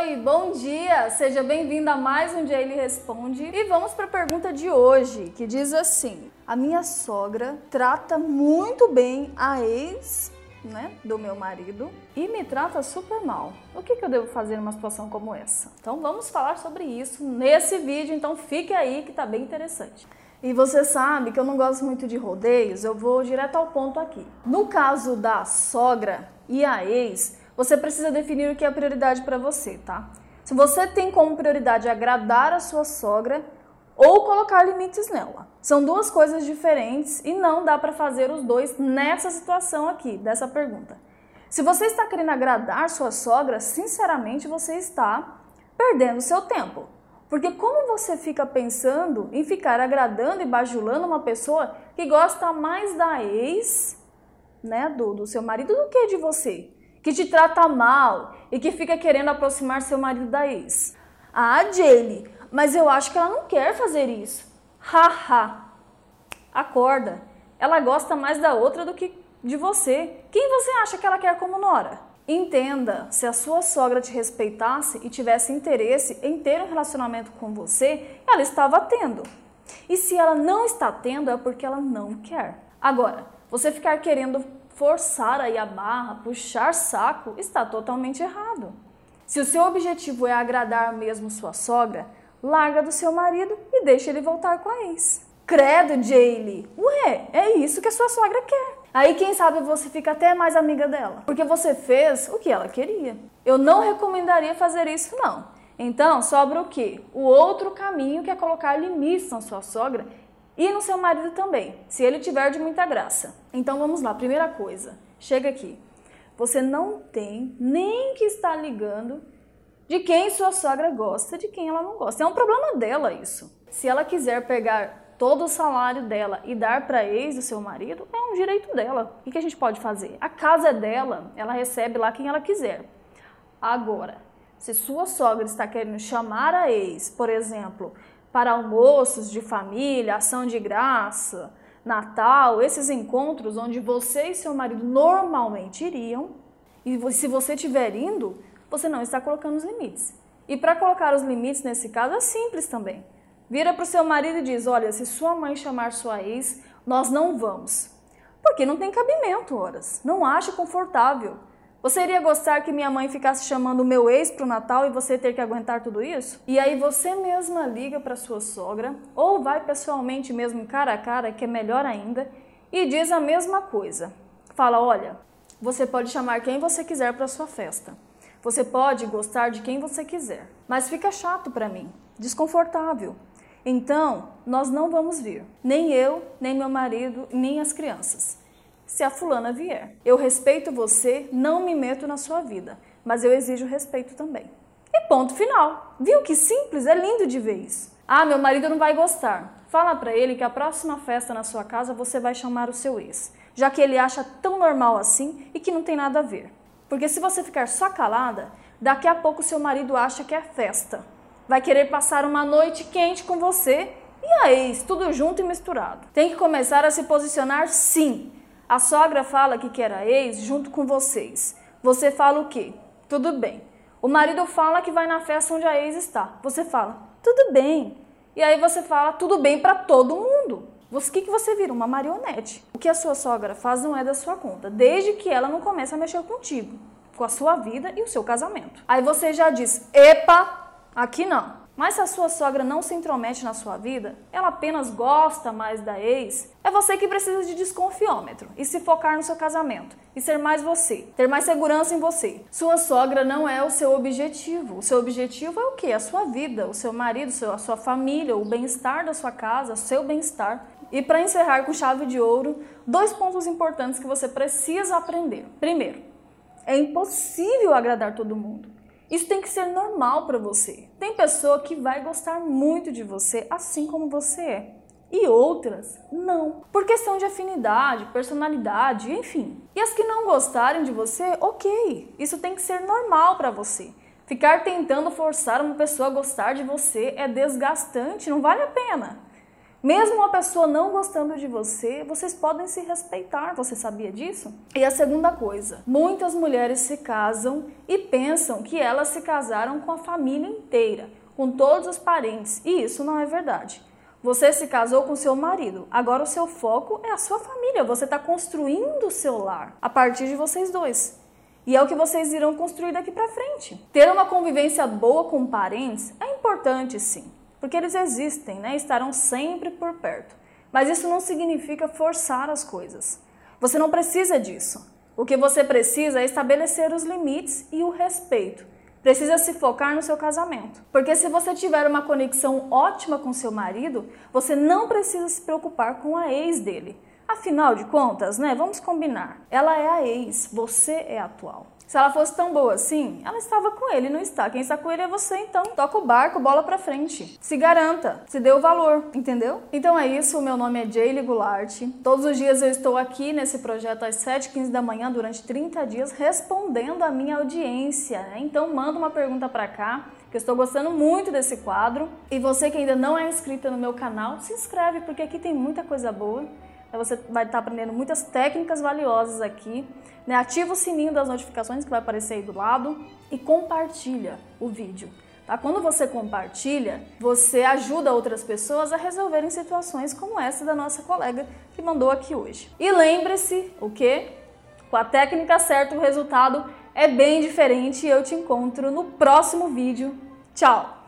Oi, bom dia! Seja bem-vindo a mais um Dia Ele Responde. E vamos para a pergunta de hoje, que diz assim: A minha sogra trata muito bem a ex né, do meu marido e me trata super mal. O que, que eu devo fazer numa situação como essa? Então vamos falar sobre isso nesse vídeo, então fique aí que tá bem interessante. E você sabe que eu não gosto muito de rodeios, eu vou direto ao ponto aqui. No caso da sogra e a ex, você precisa definir o que é prioridade para você, tá? Se você tem como prioridade agradar a sua sogra ou colocar limites nela. São duas coisas diferentes e não dá para fazer os dois nessa situação aqui, dessa pergunta. Se você está querendo agradar sua sogra, sinceramente você está perdendo seu tempo. Porque como você fica pensando em ficar agradando e bajulando uma pessoa que gosta mais da ex, né, do, do seu marido do que de você? Que te trata mal e que fica querendo aproximar seu marido da ex. Ah, Jaylee, mas eu acho que ela não quer fazer isso. Haha. Acorda. Ela gosta mais da outra do que de você. Quem você acha que ela quer como nora? Entenda, se a sua sogra te respeitasse e tivesse interesse em ter um relacionamento com você, ela estava tendo. E se ela não está tendo, é porque ela não quer. Agora, você ficar querendo forçar aí a barra, puxar saco, está totalmente errado. Se o seu objetivo é agradar mesmo sua sogra, larga do seu marido e deixa ele voltar com a ex. Credo, Jaylee! Ué, é isso que a sua sogra quer. Aí quem sabe você fica até mais amiga dela, porque você fez o que ela queria. Eu não recomendaria fazer isso não. Então, sobra o quê? O outro caminho que é colocar limites na sua sogra e no seu marido também, se ele tiver de muita graça. Então vamos lá, primeira coisa, chega aqui. Você não tem nem que estar ligando de quem sua sogra gosta, de quem ela não gosta. É um problema dela isso. Se ela quiser pegar todo o salário dela e dar para ex do seu marido, é um direito dela. O que a gente pode fazer? A casa é dela, ela recebe lá quem ela quiser. Agora, se sua sogra está querendo chamar a ex, por exemplo, para almoços de família, ação de graça, Natal, esses encontros onde você e seu marido normalmente iriam, e se você estiver indo, você não está colocando os limites. E para colocar os limites nesse caso é simples também. Vira para o seu marido e diz: Olha, se sua mãe chamar sua ex, nós não vamos. Porque não tem cabimento, horas. Não acho confortável. Você iria gostar que minha mãe ficasse chamando o meu ex para o Natal e você ter que aguentar tudo isso? E aí você mesma liga para sua sogra ou vai pessoalmente mesmo cara a cara, que é melhor ainda, e diz a mesma coisa. Fala: "Olha, você pode chamar quem você quiser para sua festa. Você pode gostar de quem você quiser, mas fica chato para mim, desconfortável. Então, nós não vamos vir, nem eu, nem meu marido, nem as crianças se a fulana vier. Eu respeito você, não me meto na sua vida, mas eu exijo respeito também. E ponto final. Viu que simples? É lindo de ver isso. Ah, meu marido não vai gostar. Fala para ele que a próxima festa na sua casa você vai chamar o seu ex, já que ele acha tão normal assim e que não tem nada a ver. Porque se você ficar só calada, daqui a pouco seu marido acha que é festa. Vai querer passar uma noite quente com você e a ex, tudo junto e misturado. Tem que começar a se posicionar sim a sogra fala que quer a ex junto com vocês. Você fala o quê? Tudo bem. O marido fala que vai na festa onde a ex está. Você fala, tudo bem. E aí você fala, tudo bem para todo mundo. O que, que você vira? Uma marionete. O que a sua sogra faz não é da sua conta, desde que ela não comece a mexer contigo, com a sua vida e o seu casamento. Aí você já diz, epa, aqui não. Mas se a sua sogra não se intromete na sua vida, ela apenas gosta mais da ex, é você que precisa de desconfiômetro e se focar no seu casamento e ser mais você, ter mais segurança em você. Sua sogra não é o seu objetivo. O seu objetivo é o que? A sua vida, o seu marido, a sua família, o bem-estar da sua casa, o seu bem-estar. E para encerrar com chave de ouro, dois pontos importantes que você precisa aprender. Primeiro, é impossível agradar todo mundo. Isso tem que ser normal para você. Tem pessoa que vai gostar muito de você assim como você é. E outras não, por questão de afinidade, personalidade, enfim. E as que não gostarem de você, ok, isso tem que ser normal para você. Ficar tentando forçar uma pessoa a gostar de você é desgastante, não vale a pena. Mesmo uma pessoa não gostando de você, vocês podem se respeitar. Você sabia disso? E a segunda coisa: muitas mulheres se casam e pensam que elas se casaram com a família inteira, com todos os parentes. E isso não é verdade. Você se casou com seu marido, agora o seu foco é a sua família. Você está construindo o seu lar a partir de vocês dois. E é o que vocês irão construir daqui para frente. Ter uma convivência boa com parentes é importante, sim porque eles existem, né? Estarão sempre por perto. Mas isso não significa forçar as coisas. Você não precisa disso. O que você precisa é estabelecer os limites e o respeito. Precisa se focar no seu casamento. Porque se você tiver uma conexão ótima com seu marido, você não precisa se preocupar com a ex dele. Afinal de contas, né? Vamos combinar. Ela é a ex, você é a atual. Se ela fosse tão boa assim, ela estava com ele, não está. Quem está com ele é você, então. Toca o barco, bola pra frente. Se garanta, se dê o valor, entendeu? Então é isso, meu nome é Jaylee Goulart. Todos os dias eu estou aqui nesse projeto às 7h15 da manhã, durante 30 dias, respondendo a minha audiência. Né? Então manda uma pergunta pra cá, que eu estou gostando muito desse quadro. E você que ainda não é inscrita no meu canal, se inscreve, porque aqui tem muita coisa boa. Você vai estar aprendendo muitas técnicas valiosas aqui. Né? Ativa o sininho das notificações que vai aparecer aí do lado e compartilha o vídeo. Tá? Quando você compartilha, você ajuda outras pessoas a resolverem situações como essa da nossa colega que mandou aqui hoje. E lembre-se, o que? Com a técnica certa, o resultado é bem diferente eu te encontro no próximo vídeo. Tchau!